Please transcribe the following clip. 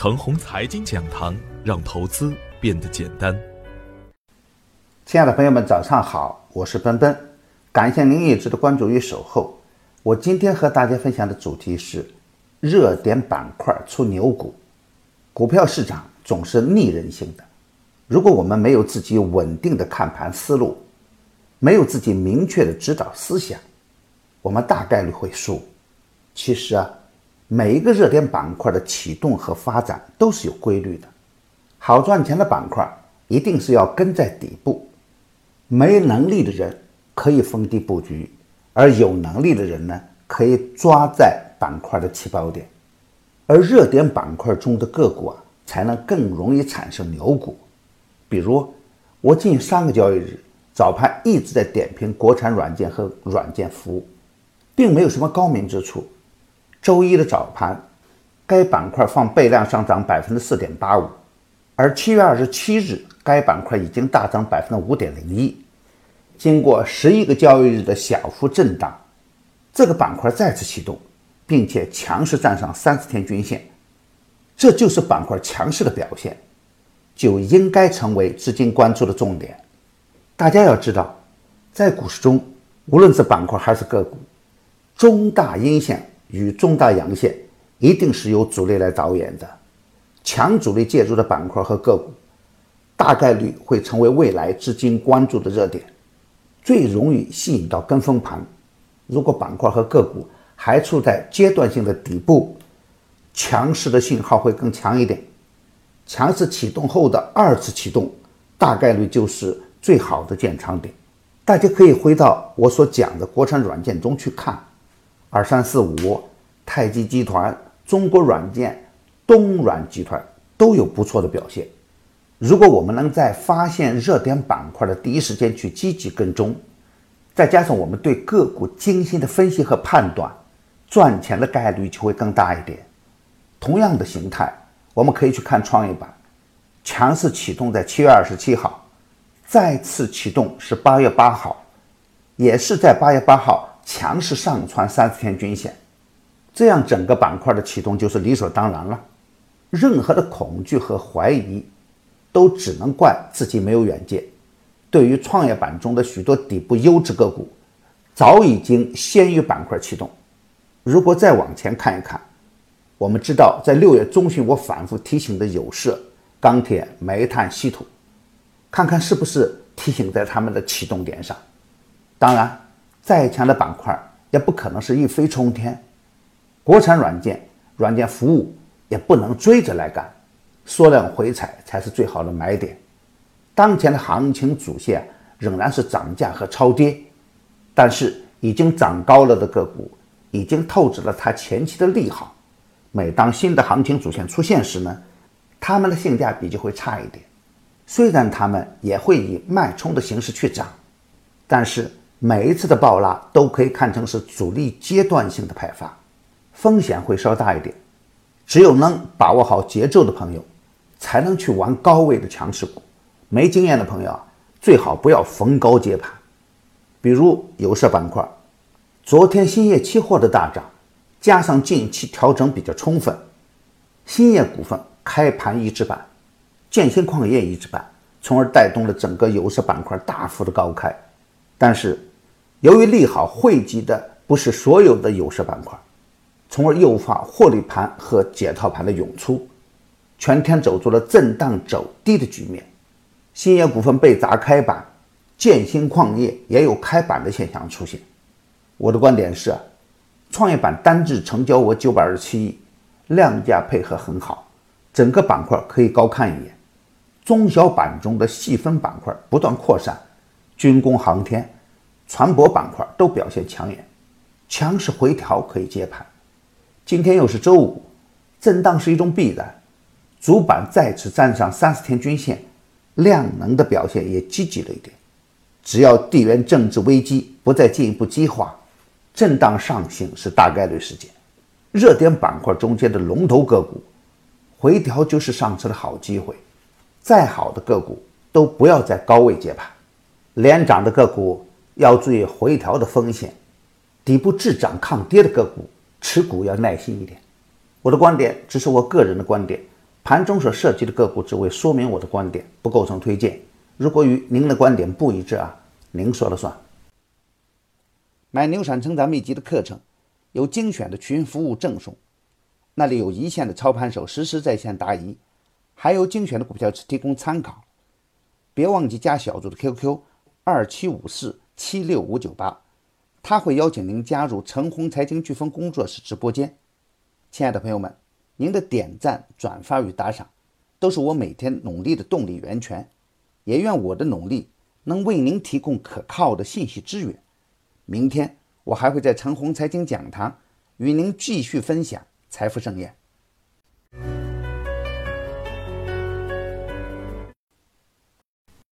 程红财经讲堂，让投资变得简单。亲爱的朋友们，早上好，我是奔奔，感谢您一直的关注与守候。我今天和大家分享的主题是热点板块出牛股。股票市场总是逆人性的，如果我们没有自己稳定的看盘思路，没有自己明确的指导思想，我们大概率会输。其实啊。每一个热点板块的启动和发展都是有规律的，好赚钱的板块一定是要跟在底部，没能力的人可以逢低布局，而有能力的人呢，可以抓在板块的起爆点，而热点板块中的个股啊，才能更容易产生牛股。比如，我近三个交易日早盘一直在点评国产软件和软件服务，并没有什么高明之处。周一的早盘，该板块放倍量上涨百分之四点八五，而七月二十七日，该板块已经大涨百分之五点零一。经过十一个交易日的小幅震荡，这个板块再次启动，并且强势站上三十天均线，这就是板块强势的表现，就应该成为资金关注的重点。大家要知道，在股市中，无论是板块还是个股，中大阴线。与重大阳线一定是由主力来导演的，强主力介入的板块和个股，大概率会成为未来资金关注的热点，最容易吸引到跟风盘。如果板块和个股还处在阶段性的底部，强势的信号会更强一点。强势启动后的二次启动，大概率就是最好的建仓点。大家可以回到我所讲的国产软件中去看。二三四五、太极集团、中国软件、东软集团都有不错的表现。如果我们能在发现热点板块的第一时间去积极跟踪，再加上我们对个股精心的分析和判断，赚钱的概率就会更大一点。同样的形态，我们可以去看创业板，强势启动在七月二十七号，再次启动是八月八号，也是在八月八号。强势上穿三十天均线，这样整个板块的启动就是理所当然了。任何的恐惧和怀疑，都只能怪自己没有远见。对于创业板中的许多底部优质个股，早已经先于板块启动。如果再往前看一看，我们知道在六月中旬我反复提醒的有色、钢铁、煤炭、稀土，看看是不是提醒在他们的启动点上。当然。再强的板块也不可能是一飞冲天，国产软件、软件服务也不能追着来干，缩量回踩才是最好的买点。当前的行情主线仍然是涨价和超跌，但是已经涨高了的个股已经透支了它前期的利好。每当新的行情主线出现时呢，它们的性价比就会差一点。虽然它们也会以脉冲的形式去涨，但是。每一次的暴拉都可以看成是主力阶段性的派发，风险会稍大一点。只有能把握好节奏的朋友，才能去玩高位的强势股。没经验的朋友啊，最好不要逢高接盘。比如有色板块，昨天兴业期货的大涨，加上近期调整比较充分，兴业股份开盘一字板，建新矿业一字板，从而带动了整个有色板块大幅的高开。但是。由于利好汇集的不是所有的有色板块，从而诱发获利盘和解套盘的涌出，全天走出了震荡走低的局面。兴业股份被砸开板，建新矿业也有开板的现象出现。我的观点是，创业板单日成交额九百二十七亿，量价配合很好，整个板块可以高看一眼。中小板中的细分板块不断扩散，军工航天。船舶板块都表现抢眼，强势回调可以接盘。今天又是周五，震荡是一种必然。主板再次站上三十天均线，量能的表现也积极了一点。只要地缘政治危机不再进一步激化，震荡上行是大概率事件。热点板块中间的龙头个股，回调就是上车的好机会。再好的个股都不要在高位接盘，连涨的个股。要注意回调的风险，底部滞涨抗跌的个股持股要耐心一点。我的观点只是我个人的观点，盘中所涉及的个股只为说明我的观点，不构成推荐。如果与您的观点不一致啊，您说了算。买牛产成长秘籍的课程，有精选的群服务赠送，那里有一线的操盘手实时在线答疑，还有精选的股票提供参考。别忘记加小组的 QQ：二七五四七六五九八，他会邀请您加入陈红财经飓风工作室直播间。亲爱的朋友们。您的点赞、转发与打赏，都是我每天努力的动力源泉。也愿我的努力能为您提供可靠的信息资源。明天我还会在陈红财经讲堂与您继续分享财富盛宴。